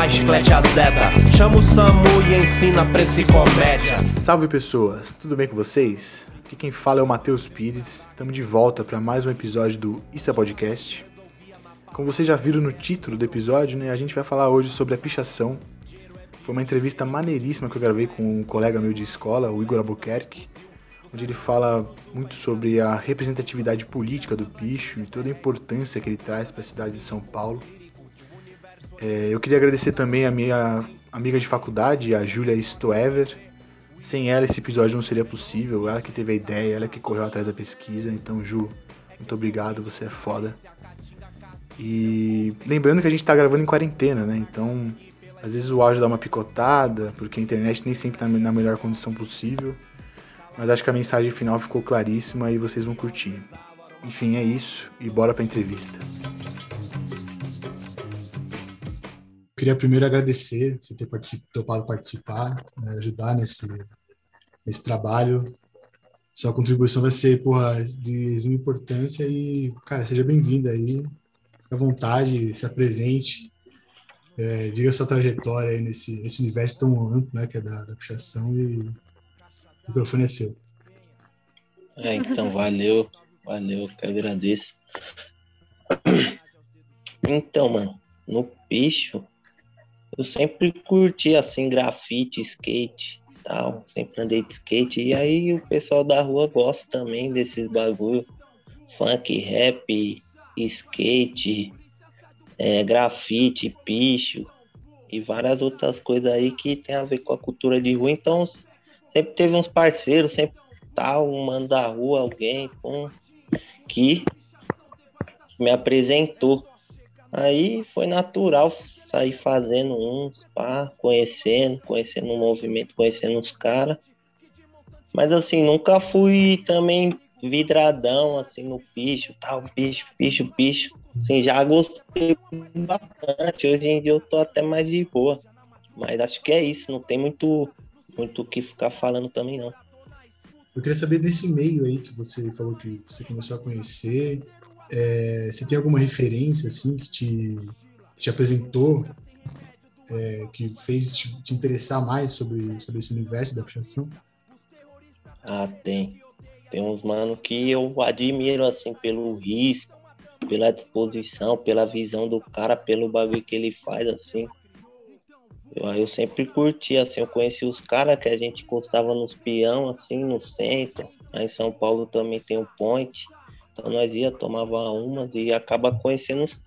mais chiclete azeda. Chama o Samu e ensina pra esse comédia. Salve pessoas, tudo bem com vocês? Aqui quem fala é o Matheus Pires. Estamos de volta para mais um episódio do Issa Podcast. Como vocês já viram no título do episódio, né, a gente vai falar hoje sobre a pichação. Foi uma entrevista maneiríssima que eu gravei com um colega meu de escola, o Igor Albuquerque, onde ele fala muito sobre a representatividade política do picho e toda a importância que ele traz para a cidade de São Paulo. É, eu queria agradecer também a minha amiga de faculdade, a Julia Stoever. Sem ela esse episódio não seria possível, ela que teve a ideia, ela que correu atrás da pesquisa. Então, Ju, muito obrigado, você é foda. E lembrando que a gente tá gravando em quarentena, né? Então, às vezes o áudio dá uma picotada, porque a internet nem sempre tá na melhor condição possível. Mas acho que a mensagem final ficou claríssima e vocês vão curtir. Enfim, é isso e bora pra entrevista. Queria primeiro agradecer você ter particip, topado participar, né, ajudar nesse, nesse trabalho. Sua contribuição vai ser porra, de extrema importância e, cara, seja bem-vindo aí à vontade, se apresente, é, diga sua trajetória aí nesse, nesse universo tão amplo, né, que é da, da puxação e o microfone é seu. É, então, valeu, valeu, que agradeço. Então, mano, no picho, eu sempre curti, assim, grafite, skate tal, sempre andei de skate, e aí o pessoal da rua gosta também desses bagulho, funk, rap, skate, é, grafite, picho e várias outras coisas aí que tem a ver com a cultura de rua. Então, sempre teve uns parceiros, sempre tal, um mano da rua, alguém um, que me apresentou. Aí foi natural sair fazendo uns, pá, conhecendo, conhecendo o movimento, conhecendo os caras. Mas assim, nunca fui também vidradão, assim, no picho, tal, picho, picho, picho. Assim, já gostei bastante. Hoje em dia eu tô até mais de boa. Mas acho que é isso, não tem muito muito o que ficar falando também, não. Eu queria saber desse meio aí que você falou que você começou a conhecer. É, você tem alguma referência, assim, que te, te apresentou, é, que fez te, te, interessar mais sobre, sobre esse universo da pichação? Ah, tem. Tem uns mano que eu admiro, assim, pelo risco, pela disposição, pela visão do cara, pelo bagulho que ele faz, assim. Eu, eu sempre curti, assim, eu conheci os caras que a gente gostava nos peão, assim, no centro. Aí em São Paulo também tem o Point. Então nós ia, tomava umas e acaba conhecendo os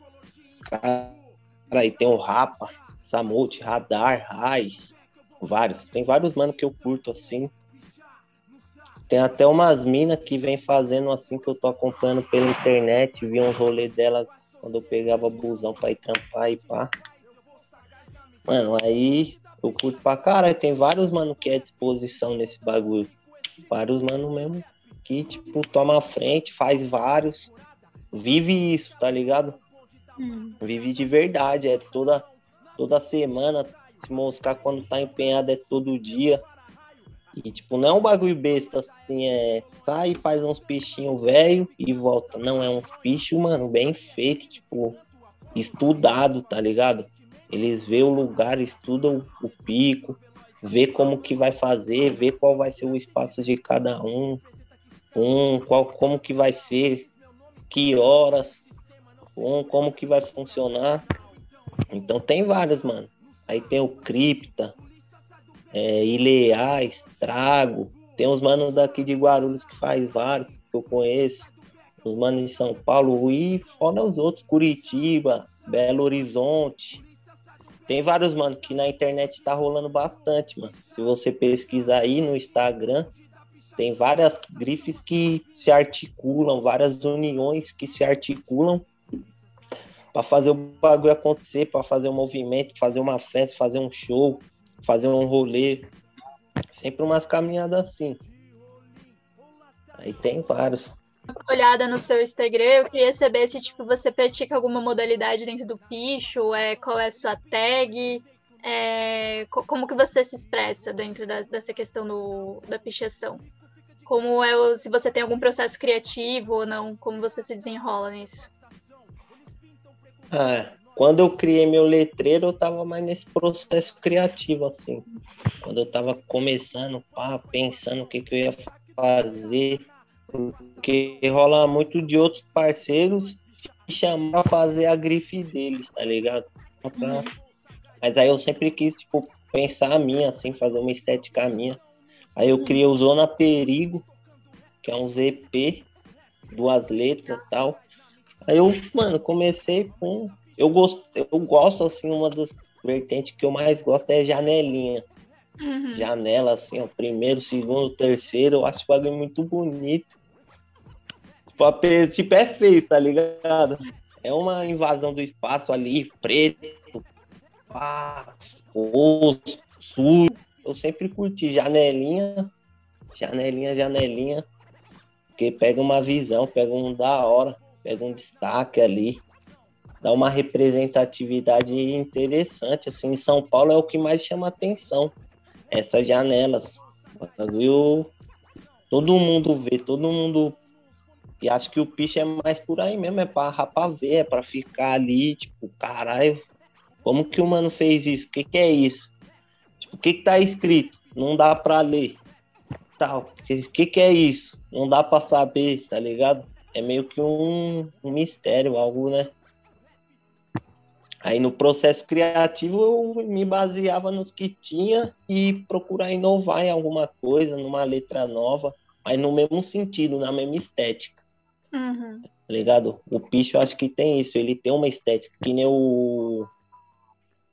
caras. Aí tem o Rapa, Samute, Radar, Raiz, vários. Tem vários mano que eu curto, assim. Tem até umas minas que vem fazendo assim que eu tô acompanhando pela internet, vi um rolê delas quando eu pegava busão pra ir trampar e pá. Mano, aí eu curto pra caralho. Tem vários mano que é disposição nesse bagulho. Vários mano mesmo que, tipo, toma a frente, faz vários. Vive isso, tá ligado? Hum. Vive de verdade. É toda, toda semana. Se moscar quando tá empenhado é todo dia. E, tipo, não é um bagulho besta, assim, é... Sai e faz uns peixinhos velho e volta. Não, é uns pichos, mano, bem feito, tipo... Estudado, tá ligado? Eles vê o lugar, estudam o pico, vê como que vai fazer, vê qual vai ser o espaço de cada um, um qual como que vai ser, que horas, um como que vai funcionar. Então tem vários, mano. Aí tem o cripta, é, Ileais, Trago. Tem uns manos daqui de Guarulhos que faz vários, que eu conheço. Os manos de São Paulo e fora os outros, Curitiba, Belo Horizonte. Tem vários, mano, que na internet tá rolando bastante, mano. Se você pesquisar aí no Instagram, tem várias grifes que se articulam, várias uniões que se articulam para fazer o bagulho acontecer, para fazer um movimento, fazer uma festa, fazer um show, fazer um rolê. Sempre umas caminhadas assim. Aí tem vários. Olhada no seu Instagram, eu queria saber se tipo, você pratica alguma modalidade dentro do picho, é, qual é a sua tag, é, como que você se expressa dentro da, dessa questão do, da pichação? Como é o, se você tem algum processo criativo ou não, como você se desenrola nisso? Ah, quando eu criei meu letreiro, eu tava mais nesse processo criativo, assim. Quando eu tava começando, pá, pensando o que, que eu ia fazer. Porque rola muito de outros parceiros te chamar pra fazer a grife deles, tá ligado? Pra... Mas aí eu sempre quis, tipo, pensar a minha, assim, fazer uma estética minha. Aí eu criei o Zona Perigo, que é um ZP, duas letras e tal. Aí eu, mano, comecei com. Eu gosto, eu gosto, assim, uma das vertentes que eu mais gosto é janelinha. Uhum. Janela, assim, ó, primeiro, segundo, terceiro, eu acho o bagulho muito bonito. Tipo, tipo, é feio, tá ligado? É uma invasão do espaço ali, preto, pá, fosco, sujo. Eu sempre curti janelinha, janelinha, janelinha, porque pega uma visão, pega um da hora, pega um destaque ali, dá uma representatividade interessante, assim, em São Paulo é o que mais chama atenção, essas janelas, bagulho, todo mundo vê, todo mundo, e acho que o piche é mais por aí mesmo, é pra rapar ver, é pra ficar ali, tipo, caralho, como que o mano fez isso, o que que é isso? Tipo, o que que tá escrito? Não dá pra ler. Tal. O que, que é isso? Não dá pra saber, tá ligado? É meio que um, um mistério, algo, né? Aí no processo criativo eu me baseava nos que tinha e procurar inovar em alguma coisa, numa letra nova, mas no mesmo sentido, na mesma estética Uhum. tá ligado? O Picho acho que tem isso, ele tem uma estética, que nem o,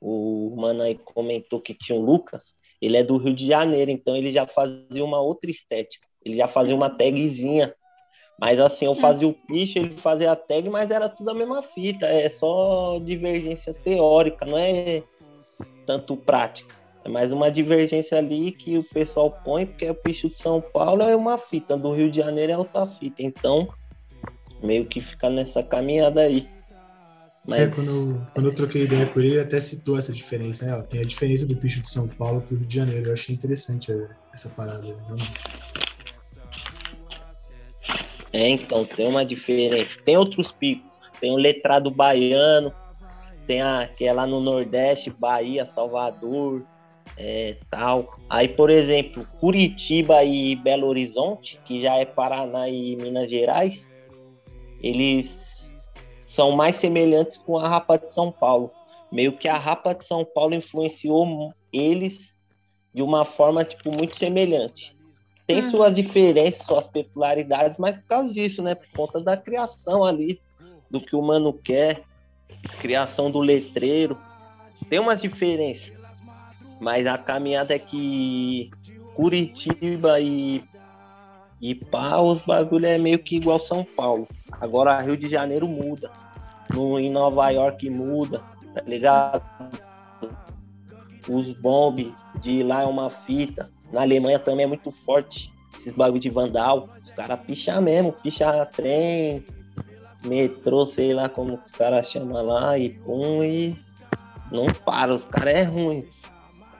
o mano aí comentou que tinha o Lucas, ele é do Rio de Janeiro, então ele já fazia uma outra estética, ele já fazia uma tagzinha, mas assim, eu fazia o Picho, ele fazia a tag, mas era tudo a mesma fita, é só divergência teórica, não é tanto prática. É mais uma divergência ali que o pessoal põe, porque o Picho de São Paulo é uma fita, do Rio de Janeiro é outra fita. Então, meio que fica nessa caminhada aí. Mas É, quando, eu- quando eu troquei ideia com ele, ele até citou essa diferença, né? Ó, tem a diferença do bicho de São Paulo pro Rio de Janeiro. Eu achei interessante é, essa parada, realmente. é, então, tem uma diferença. Tem outros picos. Tem o letrado baiano, tem a que é lá no Nordeste, Bahia, Salvador, é, tal. Aí, por exemplo, Curitiba e Belo Horizonte, que já é Paraná e Minas Gerais, eles são mais semelhantes com a Rapa de São Paulo. Meio que a Rapa de São Paulo influenciou eles de uma forma tipo muito semelhante. Tem Uhum. suas diferenças, suas peculiaridades, mas por causa disso, né? Por conta da criação ali, do que o mano quer, criação do letreiro. Tem umas diferenças, mas a caminhada é que Curitiba e e pá, os bagulho é meio que igual São Paulo. Agora Rio de Janeiro muda. No, em Nova York muda, tá ligado? Os bomb de lá é uma fita. Na Alemanha também é muito forte. Esses bagulho de vandal. Os caras picham mesmo, picha trem, metrô, sei lá como os caras chamam lá, e pum, e não para, os caras é ruim.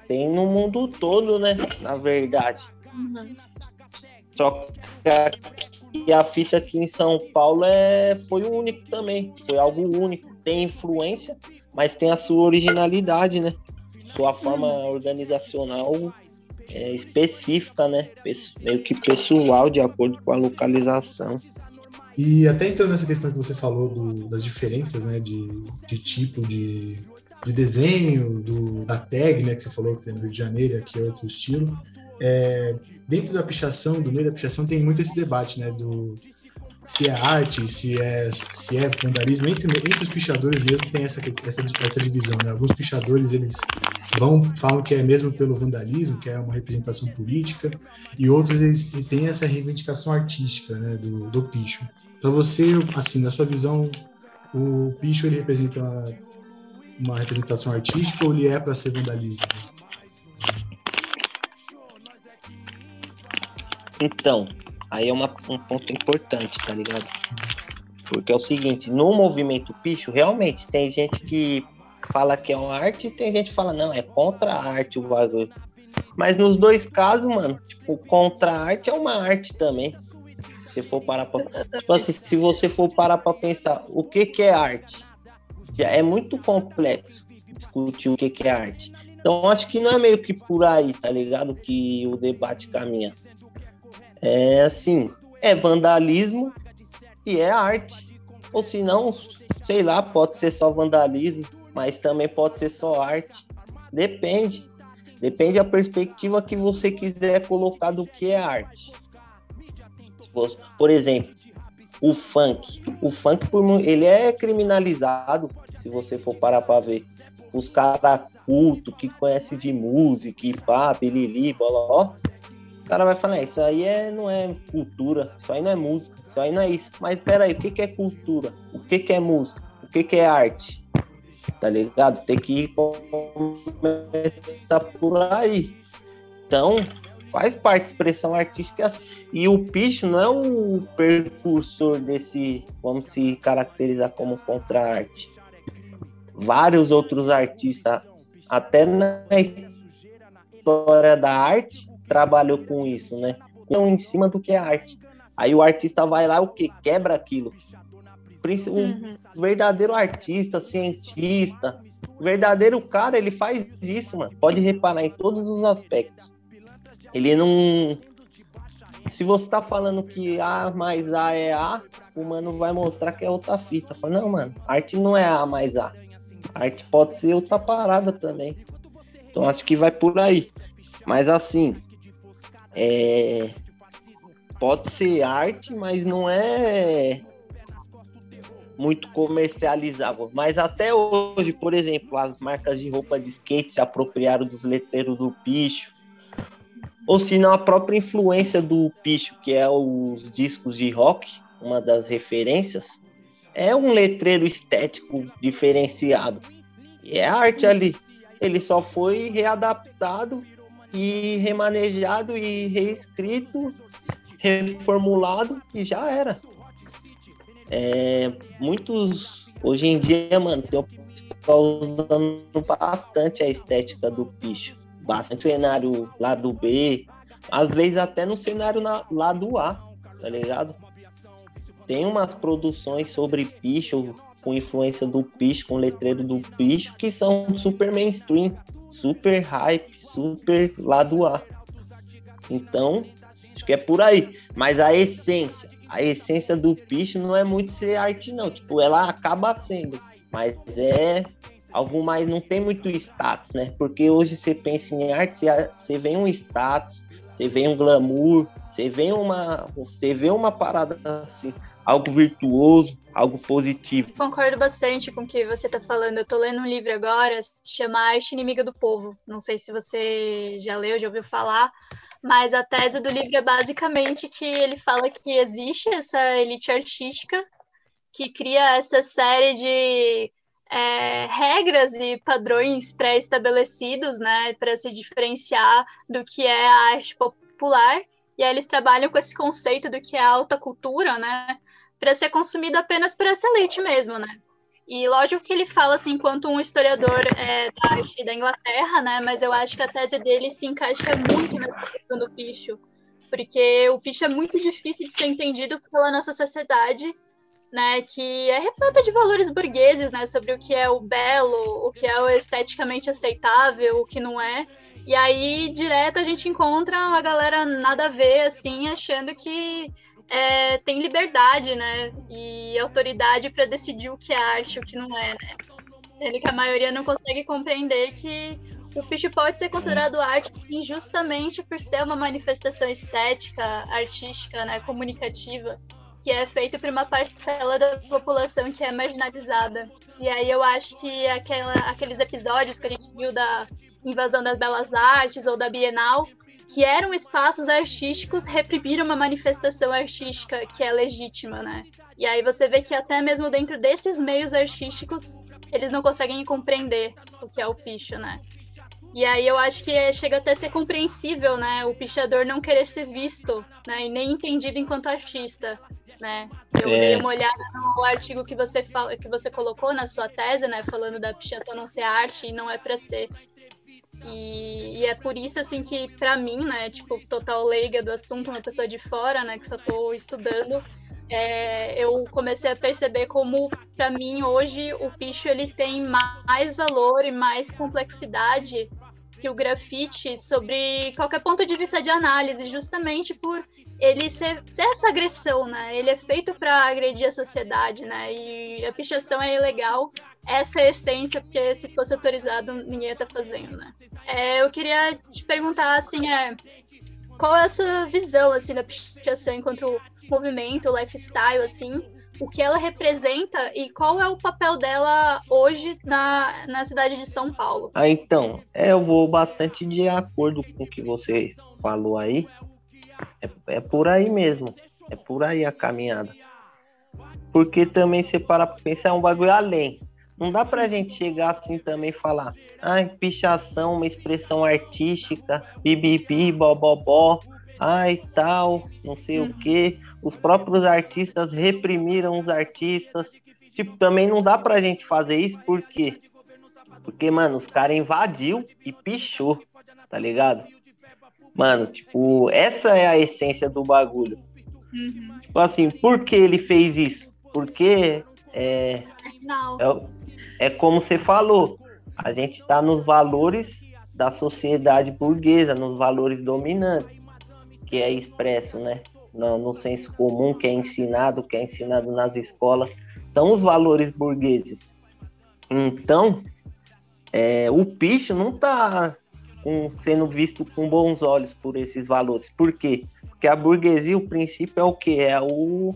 Tem no mundo todo, né? Na verdade. Uhum. Só que a fita aqui em São Paulo é, foi único também. Foi algo único. Tem influência, mas tem a sua originalidade, né? Sua forma organizacional é, específica, né? Meio que pessoal, de acordo com a localização. E até entrando nessa questão que você falou do- das diferenças, né, de, de tipo de, de desenho, do, da tag, né, que você falou que é no Rio de Janeiro, aqui é outro estilo. É, dentro da pichação, do meio da pichação, tem muito esse debate, né, do se é arte, se é, se é vandalismo. Entre, entre os pichadores mesmo tem essa, essa, essa divisão, né? Alguns pichadores, eles vão, falam que é mesmo pelo vandalismo, que é uma representação política, e outros eles têm essa reivindicação artística, né, do, do picho. Para você, assim, na sua visão, o picho ele representa uma, uma representação artística ou ele é para ser vandalismo? Então, aí é uma- um ponto importante, tá ligado? Porque é o seguinte, no movimento picho, realmente tem gente que fala que é uma arte e tem gente que fala, não, é contra a arte o bagulho. Mas nos dois casos, mano, tipo, contra a arte é uma arte também. Se for parar pra... Tipo assim, se você for parar pra pensar, o que que é arte? já é muito complexo discutir o que, que é arte. Então, acho que não é meio que por aí, tá ligado? Que o debate caminha. É assim, é vandalismo e é arte. Ou se não, sei lá, pode ser só vandalismo, mas também pode ser só arte. Depende. Depende da perspectiva que você quiser colocar do que é arte. Por exemplo, o funk. O funk, ele é criminalizado, se você for parar para ver. Os caras culto, que conhece de música, e pá, bilili, o cara vai falar, isso aí é, não é cultura, isso aí não é música, isso aí não é isso. Mas peraí, o que, que é cultura? O que, que é música? O que, que é arte? Tá ligado? Tem que começar por aí. Então, faz parte da expressão artística e o Picho não é o precursor desse, vamos se caracterizar como contra-arte. Vários outros artistas, até na história da arte, trabalhou com isso, né? Então, em cima do que é arte. Aí o artista vai lá, o que? Quebra aquilo. O uhum. verdadeiro artista, cientista, verdadeiro cara, ele faz isso, mano. Pode reparar em todos os aspectos. Ele não. Se você tá falando que A mais A é A, o mano vai mostrar que é outra fita. Fala, não, mano, arte não é A mais A. Arte pode ser outra parada também. Então acho que vai por aí. Mas assim, é... pode ser arte, mas não é muito comercializável. Mas até hoje, por exemplo, as marcas de roupa de skate se apropriaram dos letreiros do picho ou se não a própria influência do Picho, que é os discos de rock, uma das referências, é um letreiro estético diferenciado. E é arte ali. Ele só foi readaptado e remanejado e reescrito, reformulado e já era. É, muitos hoje em dia, mano, tem o pessoal usando bastante a estética do Picho bastante cenário lado B, às vezes até no cenário na, lado A, tá ligado? Tem umas produções sobre picho, com influência do picho, com letreiro do picho, que são super mainstream, super hype, super lado A. Então, acho que é por aí. Mas a essência, a essência do picho não é muito ser arte, não. Tipo, ela acaba sendo, mas é algo mais não tem muito status, né? Porque hoje você pensa em arte, você vê um status, você vê um glamour, você vê uma, você vê uma parada assim, algo virtuoso, algo positivo. Concordo bastante com o que você está falando. Eu estou lendo um livro agora, chama Arte Inimiga do Povo. Não sei se você já leu, já ouviu falar, mas a tese do livro é basicamente que ele fala que existe essa elite artística que cria essa série de é, regras e padrões pré-estabelecidos, né, para se diferenciar do que é a arte popular. E aí eles trabalham com esse conceito do que é alta cultura, né, para ser consumido apenas por essa elite mesmo, né. E lógico que ele fala assim, enquanto um historiador é, da arte da Inglaterra, né, mas eu acho que a tese dele se encaixa muito nessa questão do picho, porque o picho é muito difícil de ser entendido pela nossa sociedade né, que é repleta de valores burgueses, né, sobre o que é o belo, o que é o esteticamente aceitável, o que não é. E aí, direto, a gente encontra a galera nada a ver, assim, achando que é, tem liberdade, né, e autoridade para decidir o que é arte e o que não é, né. Sendo que a maioria não consegue compreender que o picho pode ser considerado arte sim, justamente por ser uma manifestação estética, artística, né, comunicativa que é feito por uma parcela da população que é marginalizada. E aí eu acho que aquela, aqueles episódios que a gente viu da invasão das belas artes ou da Bienal, que eram espaços artísticos, reprimiram uma manifestação artística que é legítima, né? E aí você vê que até mesmo dentro desses meios artísticos, eles não conseguem compreender o que é o picho, né? E aí eu acho que chega até a ser compreensível, né? O pichador não querer ser visto, né? E nem entendido enquanto artista né? Eu é. dei uma olhada no artigo que você fala, que você colocou na sua tese, né, falando da pichação não ser arte e não é para ser. E, e, é por isso assim que para mim, né, tipo, total leiga do assunto, uma pessoa de fora, né, que só tô estudando, é, eu comecei a perceber como, para mim, hoje o picho ele tem mais valor e mais complexidade que o grafite sobre qualquer ponto de vista de análise, justamente por ele ser, ser essa agressão, né? Ele é feito para agredir a sociedade, né? E a pichação é ilegal, essa é a essência, porque se fosse autorizado, ninguém ia estar tá fazendo, né? É, eu queria te perguntar, assim, é, qual é a sua visão, assim, da pichação enquanto movimento, lifestyle, assim, o que ela representa e qual é o papel dela hoje na, na cidade de São Paulo. Ah, então, é, eu vou bastante de acordo com o que você falou aí. É, é por aí mesmo. É por aí a caminhada. Porque também você para pensar é um bagulho além. Não dá pra gente chegar assim também e falar, ai, pichação, uma expressão artística, bibibi, bobobó, ai, tal, não sei o que os próprios artistas reprimiram os artistas. Tipo, também não dá pra gente fazer isso, por quê? Porque, mano, os caras invadiu e pichou, tá ligado? Mano, tipo, essa é a essência do bagulho. Uhum. Tipo assim, por que ele fez isso? Porque é, é, é como você falou, a gente tá nos valores da sociedade burguesa, nos valores dominantes, que é expresso, né? no, no senso comum que é ensinado, que é ensinado nas escolas, são os valores burgueses. Então, é, o picho não está sendo visto com bons olhos por esses valores. Por quê? Porque a burguesia, o princípio é o que? É o,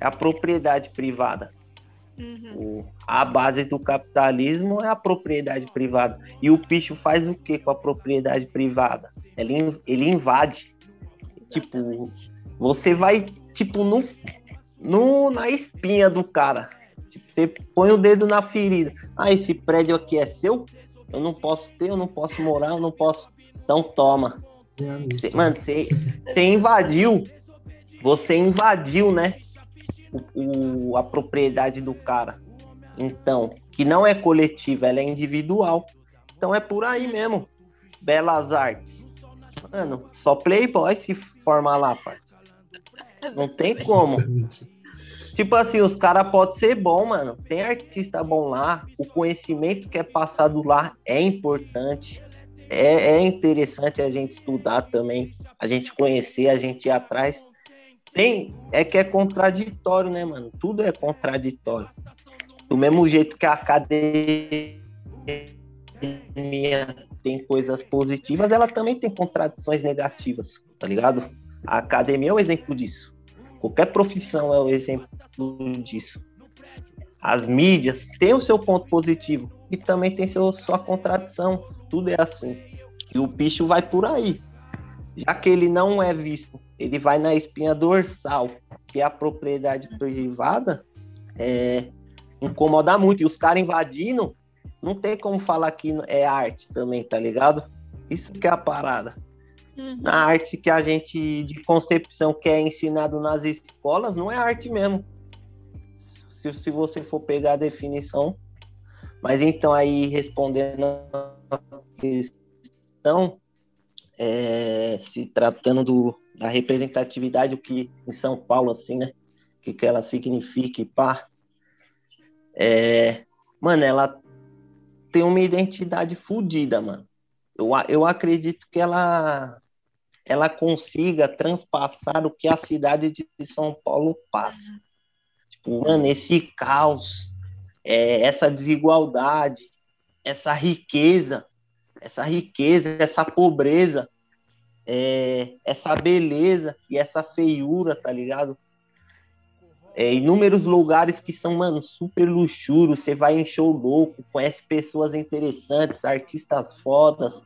é a propriedade privada. Uhum. O, a base do capitalismo é a propriedade privada. E o picho faz o que com a propriedade privada? Ele, ele invade. Tipo, você vai, tipo, no, no, na espinha do cara. Tipo, você põe o dedo na ferida. Ah, esse prédio aqui é seu? Eu não posso ter, eu não posso morar, eu não posso. Então toma. Cê, mano, você invadiu. Você invadiu, né? O, o, a propriedade do cara. Então, que não é coletiva, ela é individual. Então é por aí mesmo. Belas artes. Mano, só Playboy se forma lá, parça. Não tem como. Tipo assim, os caras podem ser bom, mano. Tem artista bom lá. O conhecimento que é passado lá é importante. É, é interessante a gente estudar também. A gente conhecer, a gente ir atrás. Tem, é que é contraditório, né, mano? Tudo é contraditório. Do mesmo jeito que a academia tem coisas positivas, ela também tem contradições negativas, tá ligado? A academia é o um exemplo disso. Qualquer profissão é o um exemplo disso. As mídias têm o seu ponto positivo e também tem seu, sua contradição. Tudo é assim. E o bicho vai por aí. Já que ele não é visto, ele vai na espinha dorsal, que é a propriedade privada, é, incomoda muito. E os caras invadindo não tem como falar que é arte também, tá ligado? Isso que é a parada. Uhum. Na arte que a gente, de concepção, que é ensinado nas escolas, não é arte mesmo. Se, se você for pegar a definição. Mas então, aí, respondendo a questão, é, se tratando do, da representatividade, o que em São Paulo, assim, né? O que, que ela significa e pá. É, mano, ela tem uma identidade fodida, mano. Eu, eu acredito que ela ela consiga transpassar o que a cidade de São Paulo passa. Tipo, mano, esse caos, é, essa desigualdade, essa riqueza, essa riqueza, essa pobreza, é, essa beleza e essa feiura, tá ligado? é, inúmeros lugares que são, mano, super luxúrios. Você vai em show louco, conhece pessoas interessantes, artistas fodas,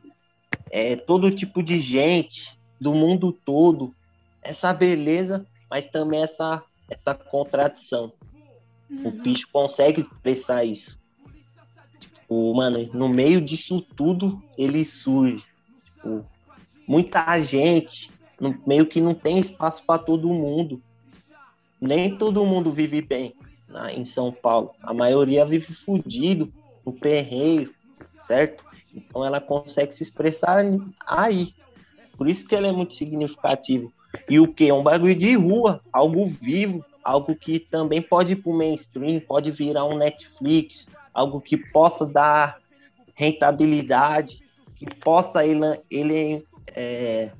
é, todo tipo de gente do mundo todo. Essa beleza, mas também essa, essa contradição. Uhum. O bicho consegue expressar isso. Tipo, mano, no meio disso tudo, ele surge. Tipo, muita gente, no, meio que não tem espaço para todo mundo nem todo mundo vive bem né, em São Paulo. A maioria vive fudido, no perreio, certo? Então ela consegue se expressar aí. Por isso que ela é muito significativa. E o que? É um bagulho de rua, algo vivo, algo que também pode ir pro mainstream, pode virar um Netflix, algo que possa dar rentabilidade, que possa ele, ele é,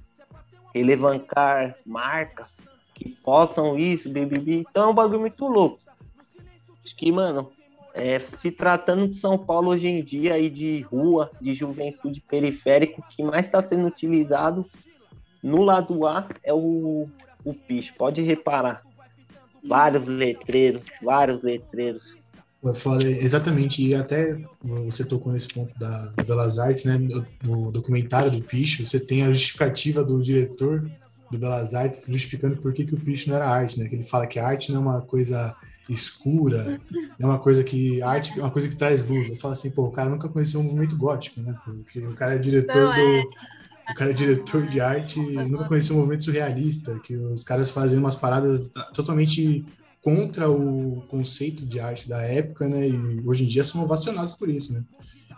elevancar marcas, que possam isso, BBB. Então é um bagulho muito louco. Acho que, mano, é, se tratando de São Paulo hoje em dia e de rua, de juventude periférico, o que mais está sendo utilizado no lado A é o, o picho. Pode reparar. Vários letreiros, vários letreiros. Exatamente, e até você tocou nesse ponto da, Belas Artes, né? No, documentário do Picho, você tem a justificativa do diretor do Belas Artes justificando por que, que o Picho não era arte, né? Que ele fala que a arte não é uma coisa escura, é uma coisa que arte é uma coisa que traz luz. Eu falo assim, pô, o cara nunca conheceu um movimento gótico, né? Porque o cara é diretor Não, é... do o cara é diretor de arte nunca conheceu um movimento surrealista, que os caras fazem umas paradas totalmente contra o conceito de arte da época, né? E hoje em dia são ovacionados por isso, né?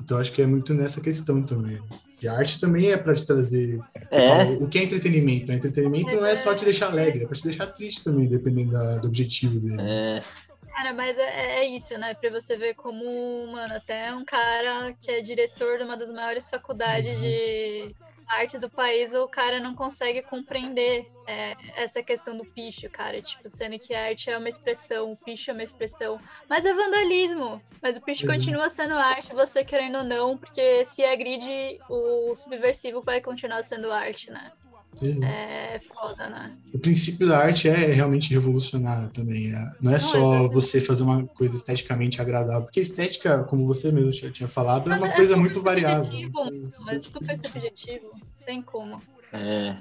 Então acho que é muito nessa questão também. E a arte também é para te trazer. É. Falo, o que é entretenimento? Entretenimento não é só te deixar alegre, é para te deixar triste também, dependendo da, do objetivo dele. É. Cara, mas é, é, isso, né? Pra você ver como, mano, até um cara que é diretor de uma das maiores faculdades uhum. de artes do país, o cara não consegue compreender é, essa questão do picho, cara. Tipo, sendo que a arte é uma expressão, o picho é uma expressão. Mas é vandalismo. Mas o picho uhum. continua sendo arte, você querendo ou não, porque se agride, o subversivo vai continuar sendo arte, né? Uhum. É foda, né? O princípio da arte é realmente revolucionar também. É. Não é não, só é você fazer uma coisa esteticamente agradável. Porque estética, como você mesmo já tinha falado, é uma é coisa muito variável. Mas super subjetivo. Tem como. É.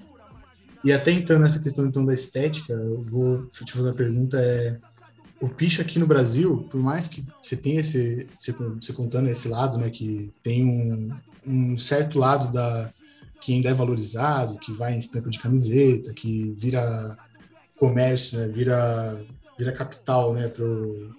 E até então, nessa questão então da estética, eu vou te fazer uma pergunta. É, o picho aqui no Brasil, por mais que você tenha esse, você contando esse lado, né, que tem um, um certo lado da que ainda é valorizado, que vai em estampa de camiseta, que vira comércio, né, vira, vira capital né, pro,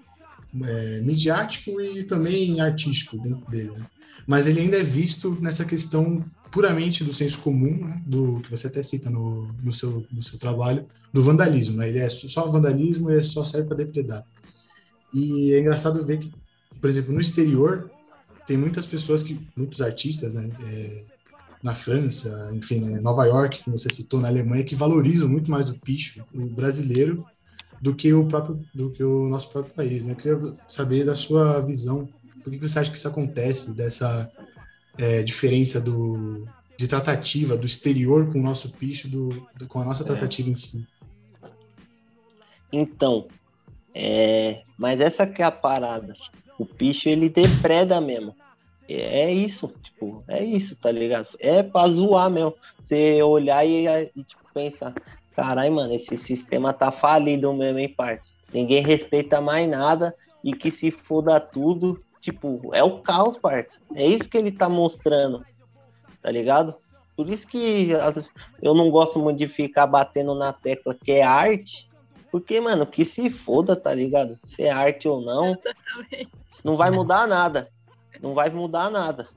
é, midiático e também artístico dentro dele. Né? Mas ele ainda é visto nessa questão puramente do senso comum, né, do que você até cita no, no, seu, no seu trabalho, do vandalismo. Né? Ele é só vandalismo, ele só serve para depredar. E é engraçado ver que, por exemplo, no exterior, tem muitas pessoas que, muitos artistas, né, é, na França, enfim, né, Nova York, que você citou, na Alemanha, que valorizam muito mais o picho, o brasileiro, do que o próprio, do que o nosso próprio país. Né? Eu queria saber da sua visão, por que você acha que isso acontece, dessa é, diferença do, de tratativa do exterior com o nosso picho, do, do com a nossa é. tratativa é. em si? Então, é, mas essa que é a parada. O picho ele depreda mesmo. É isso, tipo, é isso, tá ligado? É pra zoar mesmo. Você olhar e, e tipo, pensar, caralho, mano, esse sistema tá falido mesmo, hein, parça? Ninguém respeita mais nada e que se foda tudo. Tipo, é o caos, parça. É isso que ele tá mostrando, tá ligado? Por isso que eu não gosto muito de ficar batendo na tecla que é arte, porque, mano, que se foda, tá ligado? Se é arte ou não, não vai mudar nada não vai mudar nada.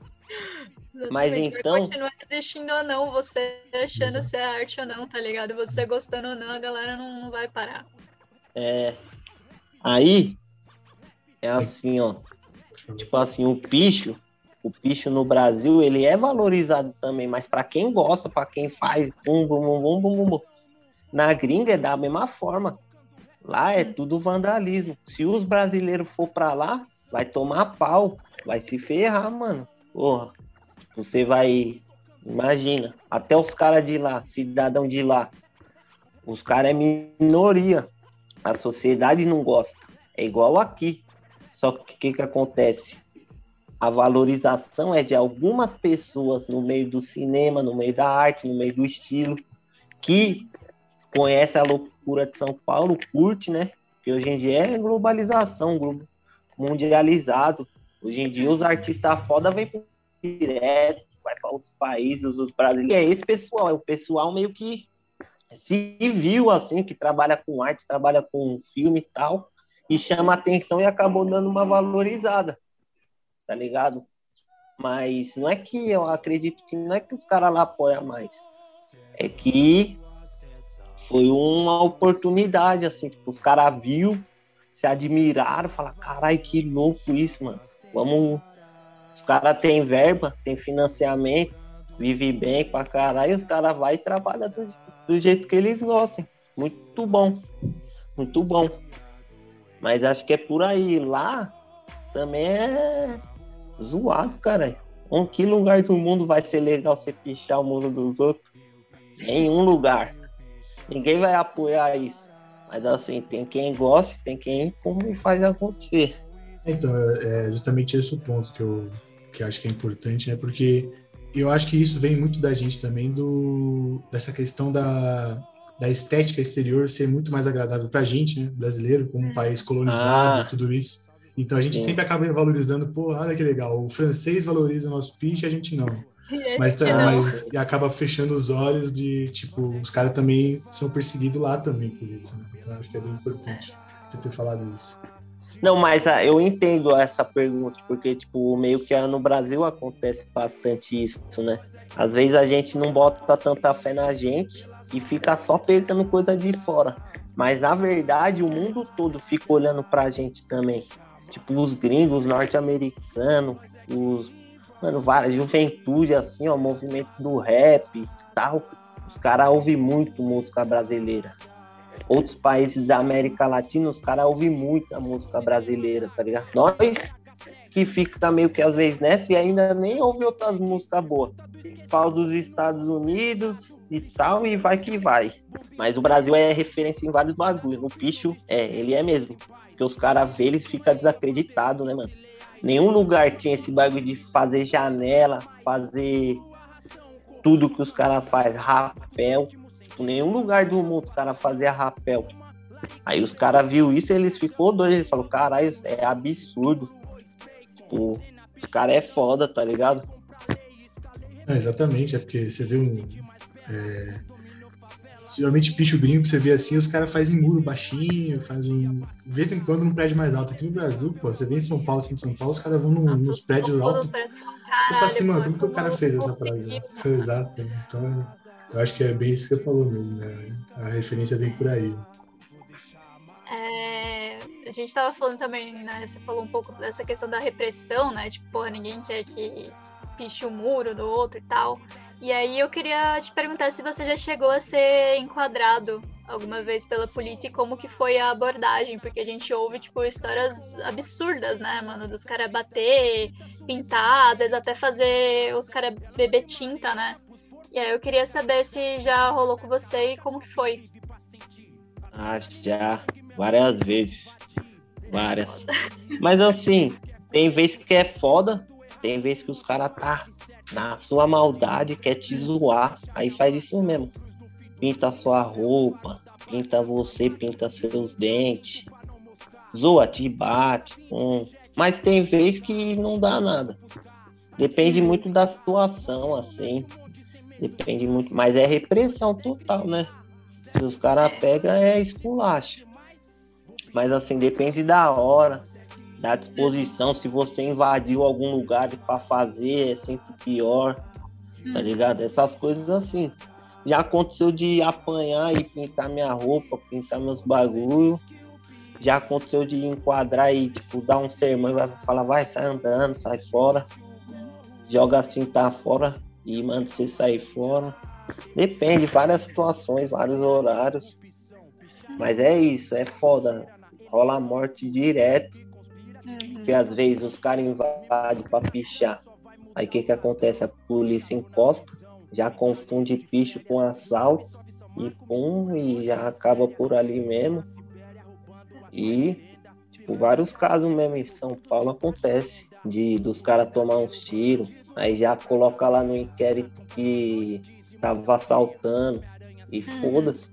Mas então. Vai continuar existindo ou não, você achando Exato. se é arte ou não, tá ligado? Você gostando ou não, a galera não, não vai parar. É. Aí, é assim, ó. Tipo assim, o picho, o picho no Brasil, ele é valorizado também, mas para quem gosta, para quem faz, bum, bum, bum, bum, bum, bum. Na gringa é da mesma forma. Lá é tudo vandalismo. Se os brasileiros for para lá, vai tomar pau vai se ferrar, mano. Porra, você vai. Imagina, até os caras de lá, cidadão de lá, os caras é minoria. A sociedade não gosta. É igual aqui. Só que o que, que acontece? A valorização é de algumas pessoas no meio do cinema, no meio da arte, no meio do estilo, que conhece a loucura de São Paulo, curte, né? Que hoje em dia é globalização, mundializado. Hoje em dia os artistas foda vêm direto, vai para outros países, os brasileiros. É esse pessoal, é o pessoal meio que civil, assim, que trabalha com arte, trabalha com filme e tal, e chama atenção e acabou dando uma valorizada, tá ligado? Mas não é que eu acredito que não é que os caras lá apoiam mais. É que foi uma oportunidade, assim, tipo, os caras viu, se admiraram, falaram, caralho, que louco isso, mano. Vamos. Os caras têm verba, tem financiamento, vive bem pra caralho, os caras vai e trabalham do, do jeito que eles gostem. Muito bom. Muito bom. Mas acho que é por aí. Lá também é zoado, cara. Em que lugar do mundo vai ser legal você pichar o mundo dos outros? Em um lugar. Ninguém vai apoiar isso. Mas assim, tem quem goste, tem quem como faz acontecer. Então, é justamente esse o ponto que eu que acho que é importante, né? Porque eu acho que isso vem muito da gente também, do, dessa questão da, da estética exterior ser muito mais agradável para a gente, né? Brasileiro, como um país colonizado, ah, tudo isso. Então a gente sim. sempre acaba valorizando, pô, olha que legal, o francês valoriza o nosso pitch e a gente não. Mas, tá, mas acaba fechando os olhos de, tipo, os caras também são perseguidos lá também por isso. Né? Então acho que é bem importante você ter falado isso. Não, mas ah, eu entendo essa pergunta, porque, tipo, meio que no Brasil acontece bastante isso, né? Às vezes a gente não bota tanta fé na gente e fica só pegando coisa de fora. Mas, na verdade, o mundo todo fica olhando pra gente também. Tipo, os gringos, norte-americanos, os mano, várias juventude assim, ó, movimento do rap e tal. Os caras ouvem muito música brasileira. Outros países da América Latina, os caras ouvem muito a música brasileira, tá ligado? Nós que fica meio que às vezes nessa e ainda nem ouve outras músicas boas. Fala dos Estados Unidos e tal, e vai que vai. Mas o Brasil é referência em vários bagulhos. No picho, é, ele é mesmo. Porque os caras vê, eles ficam desacreditados, né, mano? Nenhum lugar tinha esse bagulho de fazer janela, fazer tudo que os caras fazem, rapel. Tipo, nenhum lugar do mundo os caras faziam rapel. Aí os caras viu isso e eles ficou doidos. Eles falaram, caralho, é absurdo. Tipo, os caras é foda, tá ligado? É, exatamente, é porque você vê um. É, Geralmente picho gringo que você vê assim, os caras fazem muro baixinho, faz um. De vez em quando num prédio mais alto. Aqui no Brasil, pô, você vem em São Paulo, assim, em São Paulo, os caras vão Nossa, nos prédios altos. Você fala assim, mano, como que o cara fez essa parada? Exato. Então, eu acho que é bem isso que você falou mesmo, né? A referência vem por aí. É, a gente tava falando também, né? Você falou um pouco dessa questão da repressão, né? Tipo, porra, ninguém quer que piche o muro do outro e tal. E aí eu queria te perguntar se você já chegou a ser enquadrado alguma vez pela polícia e como que foi a abordagem, porque a gente ouve, tipo, histórias absurdas, né, mano, dos caras bater, pintar, às vezes até fazer os caras beber tinta, né? E aí eu queria saber se já rolou com você e como que foi. Ah, já, várias vezes. Várias. Mas assim, tem vezes que é foda, tem vezes que os caras tá na sua maldade, quer te zoar, aí faz isso mesmo. Pinta sua roupa, pinta você, pinta seus dentes, zoa, te bate. Hum. Mas tem vez que não dá nada. Depende muito da situação, assim. Depende muito. Mas é repressão total, né? Se os caras pegam, é esculacho. Mas assim, depende da hora da disposição. Se você invadiu algum lugar para fazer, é sempre pior, tá hum. ligado? Essas coisas assim. Já aconteceu de apanhar e pintar minha roupa, pintar meus bagulho. Já aconteceu de enquadrar e, tipo, dar um sermão e vai falar, vai, sai andando, sai fora. Joga as tinta fora e manda você sair fora. Depende, várias situações, vários horários. Mas é isso, é foda. Rola morte direto porque às vezes os caras invadem para pichar. Aí o que, que acontece? A polícia encosta, já confunde picho com assalto e pum, e já acaba por ali mesmo. E, tipo, vários casos mesmo em São Paulo acontece de dos caras tomar uns tiros, aí já coloca lá no inquérito que tava assaltando e hum. foda-se.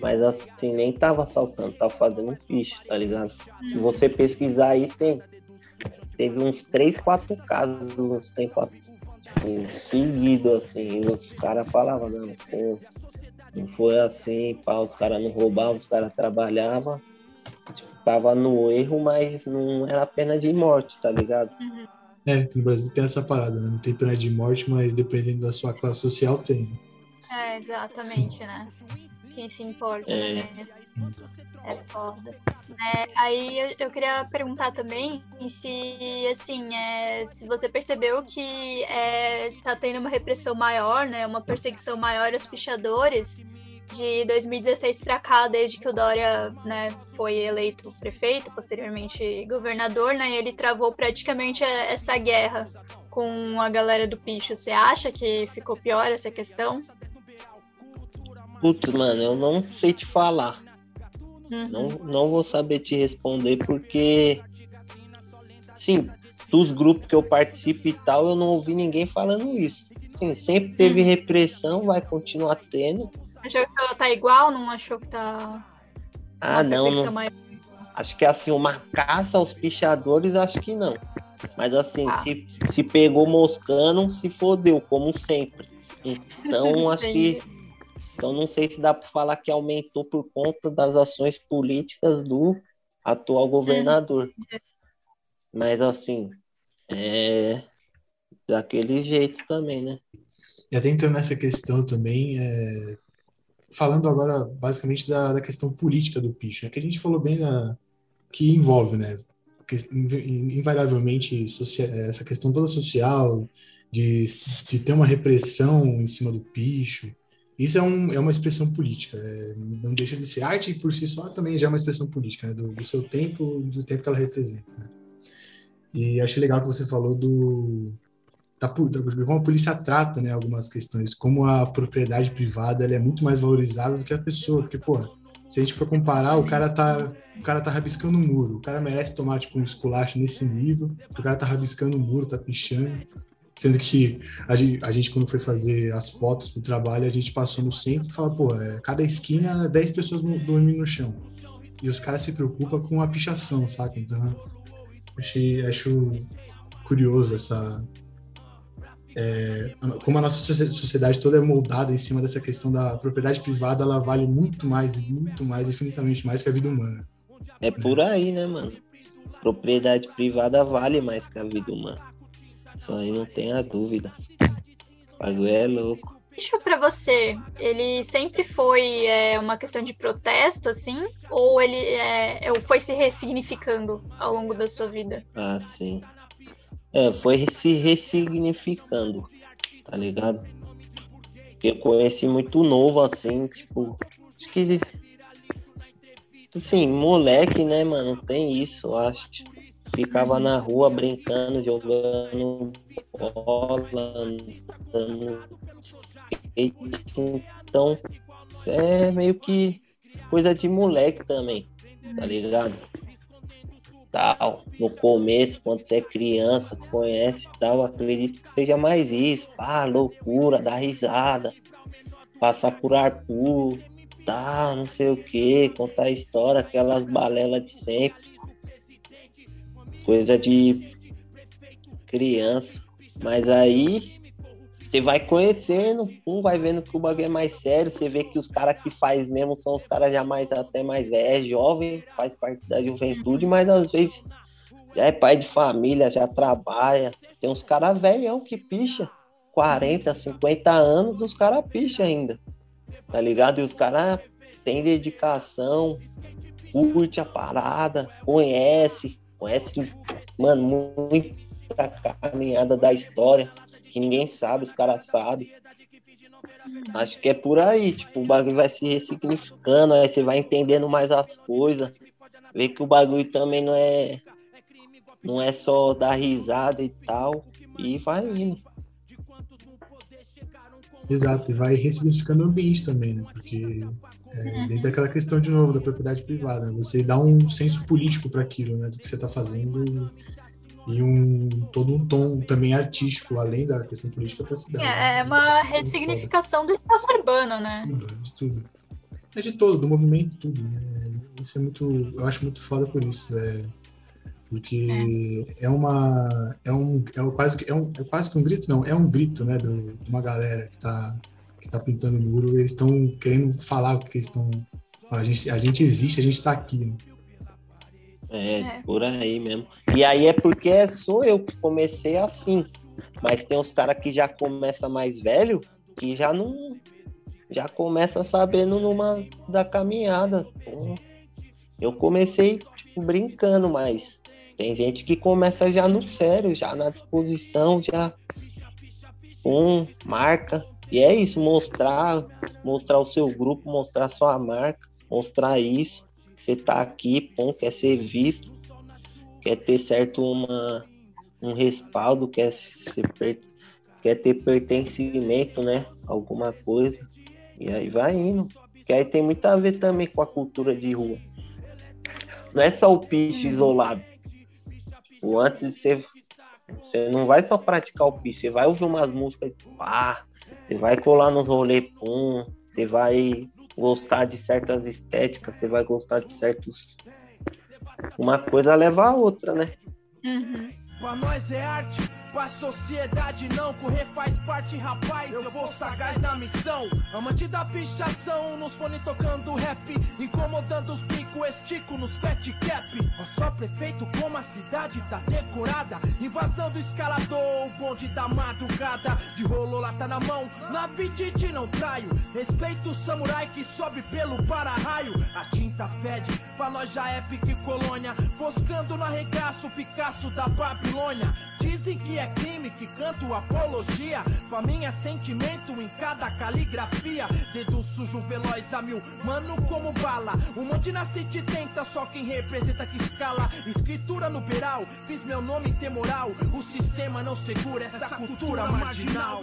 Mas assim, nem tava assaltando, tava fazendo um picho, tá ligado? Se hum. você pesquisar aí, tem teve uns três, quatro casos uns tempos tipo, seguido, assim, os caras falavam, não, pô, não foi assim, pá, os caras não roubavam, os caras trabalhavam, tipo, tava no erro, mas não era pena de morte, tá ligado? Uhum. É, no Brasil tem essa parada, né? Não tem pena de morte, mas dependendo da sua classe social, tem. É, exatamente, né? quem se importa, É. né? É foda. É, aí eu, eu queria perguntar também se, assim, é, se você percebeu que é, tá tendo uma repressão maior, né? Uma perseguição maior aos pichadores de 2016 para cá, desde que o Dória né, foi eleito prefeito, posteriormente governador, né? Ele travou praticamente é, essa guerra com a galera do picho. Você acha que ficou pior essa questão? Putz, mano, eu não sei te falar. Uhum. Não, não vou saber te responder porque, sim, dos grupos que eu participo e tal, eu não ouvi ninguém falando isso. Sim, sempre teve repressão, vai continuar tendo. Achou que tá igual? Não achou que tá. Ah, uma não, não. maior? Acho que assim, uma caça aos pichadores, acho que não. Mas assim, Ah. se, se pegou moscando, se fodeu, como sempre. Então, acho que. Então, não sei se dá para falar que aumentou por conta das ações políticas do atual governador. Mas, assim, é daquele jeito também, né? E até entrando nessa questão também, é, falando agora basicamente da, da questão política do picho, é que a gente falou bem na, que envolve, né? que- inv- invariavelmente essa questão toda social, de, de ter uma repressão em cima do picho. Isso é, um, é uma expressão política, é, não deixa de ser arte por si só também já é uma expressão política, né, do, do seu tempo, do tempo que ela representa. né. E achei legal que você falou do, da, pu- da- como a polícia trata, né, algumas questões, como a propriedade privada é muito mais valorizada do que a pessoa, porque, pô, se a gente for comparar, o cara tá, o cara tá rabiscando um muro, o cara merece tomar, tipo, um esculacho nesse nível, o cara tá rabiscando um muro, tá pichando, sendo que a gente, a gente, quando foi fazer as fotos pro trabalho, a gente passou no centro e fala, pô, é, cada esquina, 10 pessoas dormindo no chão, e os caras se preocupam com a pichação, saca? Então, achei, acho curioso essa, como a nossa socie- sociedade toda é moldada em cima dessa questão da propriedade privada, ela vale muito mais, muito mais, infinitamente mais que a vida humana. É por aí, né, mano? Propriedade privada vale mais que a vida humana. Isso aí não tenha dúvida. O bagulho é louco. Picho pra você, ele sempre foi é, uma questão de protesto, assim? Ou ele é, ou foi se ressignificando ao longo da sua vida? Ah, sim. É, foi se ressignificando, tá ligado? Porque conheci muito novo, assim, tipo, acho que. Assim, moleque, né, mano? Tem isso, acho. Ficava na rua brincando, jogando bola, andando. Então, é meio que coisa de moleque também, tá ligado? Tal, no começo, quando você é criança, conhece tal, acredito que seja mais isso, pá, loucura, dar risada, passar por ar puro, tal, não sei o que, contar história, aquelas balelas de sempre, coisa de criança, mas aí você vai conhecendo, um vai vendo que o bagulho é mais sério, você vê que os caras que faz mesmo são os caras já mais até mais velhos, jovem, faz parte da juventude, mas às vezes já é pai de família, já trabalha. Tem uns caras velhão que picha, 40, 50 anos, os caras picham ainda. Tá ligado? E os caras têm dedicação, curte a parada, conhece, conhece, mano, muita caminhada da história que ninguém sabe, os caras sabem. Acho que é por aí, tipo, o bagulho vai se ressignificando, aí você vai entendendo mais as coisas, vê que o bagulho também não é não é só dar risada e tal, e vai indo. Exato, e vai ressignificando o ambiente também, né? Porque é, dentro daquela questão de novo da propriedade privada, né? você dá um senso político para aquilo, né? Do que você está fazendo e um todo um tom também artístico, além da questão política para a cidade. É, é né? uma é ressignificação do espaço urbano, né? foda. Tudo, de tudo. É de todo, do movimento, tudo. Né? Isso é muito, eu acho muito foda por isso, é, porque é, uma, é um, é quase que é, um, é quase que um grito, não, é um grito, né, do, de uma galera que está que tá pintando o muro, eles estão querendo falar o que eles estão, a gente, a gente existe, a gente está aqui. Né? É, É. por aí mesmo. E aí é porque sou eu que comecei assim. Mas tem uns caras que já começa mais velho que já não já começa sabendo numa da caminhada. Então, eu comecei tipo, brincando, mas tem gente que começa já no sério, já na disposição, já um marca. E é isso, mostrar, mostrar o seu grupo, mostrar sua marca, mostrar isso. Você tá aqui, pô, quer ser visto, quer ter certo uma, um respaldo, quer, quer ter pertencimento, né? Alguma coisa. E aí vai indo. Que aí tem muito a ver também com a cultura de rua. Não é só o picho isolado. O antes de ser. Você não vai só praticar o picho, você vai ouvir umas músicas, pá, você vai colar nos rolê pum, você vai gostar de certas estéticas, você vai gostar de certos. Uma coisa leva a outra, né? Uhum. Pra nós é arte, pra sociedade não correr faz parte, rapaz. Eu vou sagaz na missão. Amante da pichação, nos fone tocando rap. Incomodando os bico, estico nos fat cap. Ó só prefeito como a cidade tá decorada. Invasão do escalador, o bonde da madrugada. De rolo lata na mão, na apetite não traio. Respeito o samurai que sobe pelo para-raio. A tinta fede, pra nós já é pique colônia. Foscando no arregaço, Picasso da Babilônia. Dizem que é crime que canto apologia. Pra mim é sentimento em cada caligrafia. Dedo sujo, veloz a mil, mano como bala. Um monte na city tenta, só quem representa que escala. Escritura no peral, fiz meu nome ter moral. O sistema não segura essa cultura marginal.